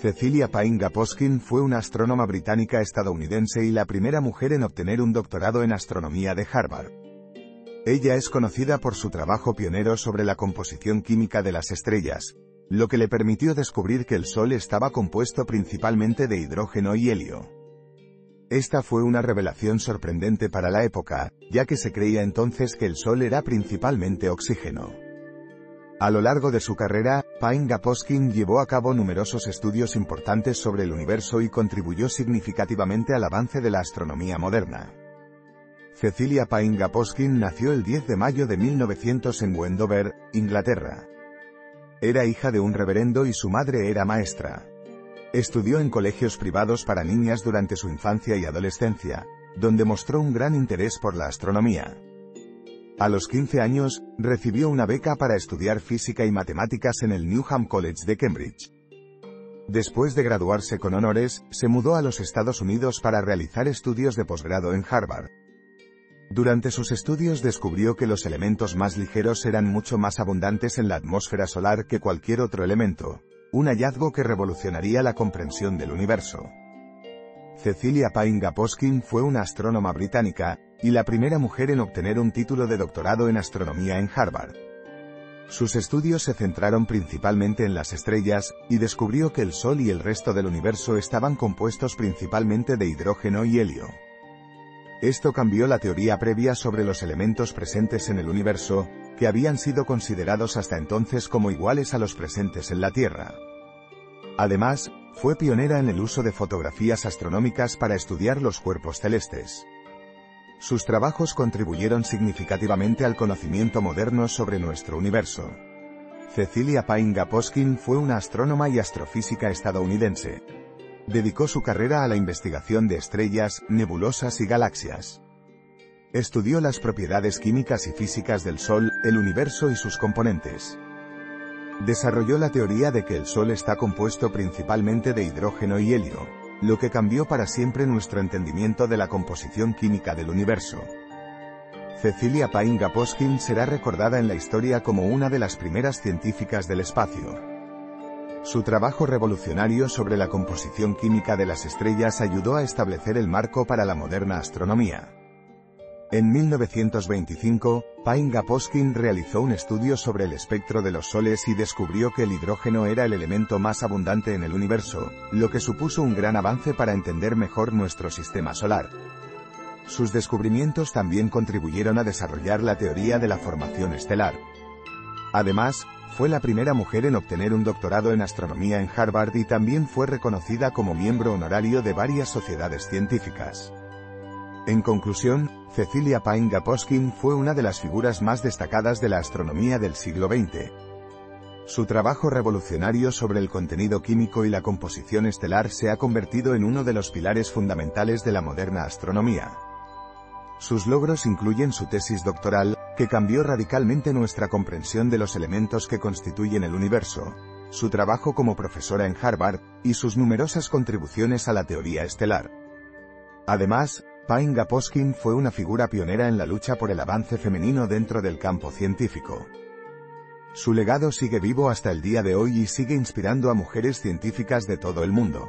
Cecilia Painga Poskin fue una astrónoma británica estadounidense y la primera mujer en obtener un doctorado en astronomía de Harvard. Ella es conocida por su trabajo pionero sobre la composición química de las estrellas, lo que le permitió descubrir que el Sol estaba compuesto principalmente de hidrógeno y helio. Esta fue una revelación sorprendente para la época, ya que se creía entonces que el Sol era principalmente oxígeno. A lo largo de su carrera, Pine Gaposkin llevó a cabo numerosos estudios importantes sobre el universo y contribuyó significativamente al avance de la astronomía moderna. Cecilia Pine Gaposkin nació el 10 de mayo de 1900 en Wendover, Inglaterra. Era hija de un reverendo y su madre era maestra. Estudió en colegios privados para niñas durante su infancia y adolescencia, donde mostró un gran interés por la astronomía. A los 15 años, recibió una beca para estudiar física y matemáticas en el Newham College de Cambridge. Después de graduarse con honores, se mudó a los Estados Unidos para realizar estudios de posgrado en Harvard. Durante sus estudios descubrió que los elementos más ligeros eran mucho más abundantes en la atmósfera solar que cualquier otro elemento, un hallazgo que revolucionaría la comprensión del universo. Cecilia Payne Gaposkin fue una astrónoma británica, y la primera mujer en obtener un título de doctorado en astronomía en Harvard. Sus estudios se centraron principalmente en las estrellas, y descubrió que el Sol y el resto del universo estaban compuestos principalmente de hidrógeno y helio. Esto cambió la teoría previa sobre los elementos presentes en el universo, que habían sido considerados hasta entonces como iguales a los presentes en la Tierra. Además, fue pionera en el uso de fotografías astronómicas para estudiar los cuerpos celestes. Sus trabajos contribuyeron significativamente al conocimiento moderno sobre nuestro universo. Cecilia Payne Gaposkin fue una astrónoma y astrofísica estadounidense. Dedicó su carrera a la investigación de estrellas, nebulosas y galaxias. Estudió las propiedades químicas y físicas del Sol, el universo y sus componentes. Desarrolló la teoría de que el Sol está compuesto principalmente de hidrógeno y helio, lo que cambió para siempre nuestro entendimiento de la composición química del universo. Cecilia Payne Gaposkin será recordada en la historia como una de las primeras científicas del espacio. Su trabajo revolucionario sobre la composición química de las estrellas ayudó a establecer el marco para la moderna astronomía. En 1925, Payne Gaposkin realizó un estudio sobre el espectro de los soles y descubrió que el hidrógeno era el elemento más abundante en el universo, lo que supuso un gran avance para entender mejor nuestro sistema solar. Sus descubrimientos también contribuyeron a desarrollar la teoría de la formación estelar. Además, fue la primera mujer en obtener un doctorado en astronomía en Harvard y también fue reconocida como miembro honorario de varias sociedades científicas. En conclusión, Cecilia Payne Gaposkin fue una de las figuras más destacadas de la astronomía del siglo XX. Su trabajo revolucionario sobre el contenido químico y la composición estelar se ha convertido en uno de los pilares fundamentales de la moderna astronomía. Sus logros incluyen su tesis doctoral, que cambió radicalmente nuestra comprensión de los elementos que constituyen el universo, su trabajo como profesora en Harvard, y sus numerosas contribuciones a la teoría estelar. Además, Payne Gaposkin fue una figura pionera en la lucha por el avance femenino dentro del campo científico. Su legado sigue vivo hasta el día de hoy y sigue inspirando a mujeres científicas de todo el mundo.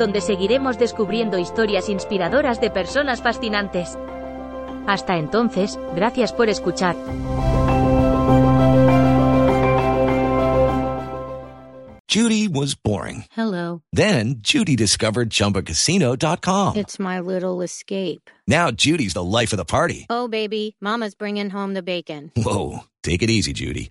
donde seguiremos descubriendo historias inspiradoras de personas fascinantes. Hasta entonces, gracias por escuchar. Judy was boring. Hello. Then Judy discovered ChumbaCasino.com. It's my little escape. Now Judy's the life of the party. Oh, baby, Mama's bringing home the bacon. Whoa, take it easy, Judy.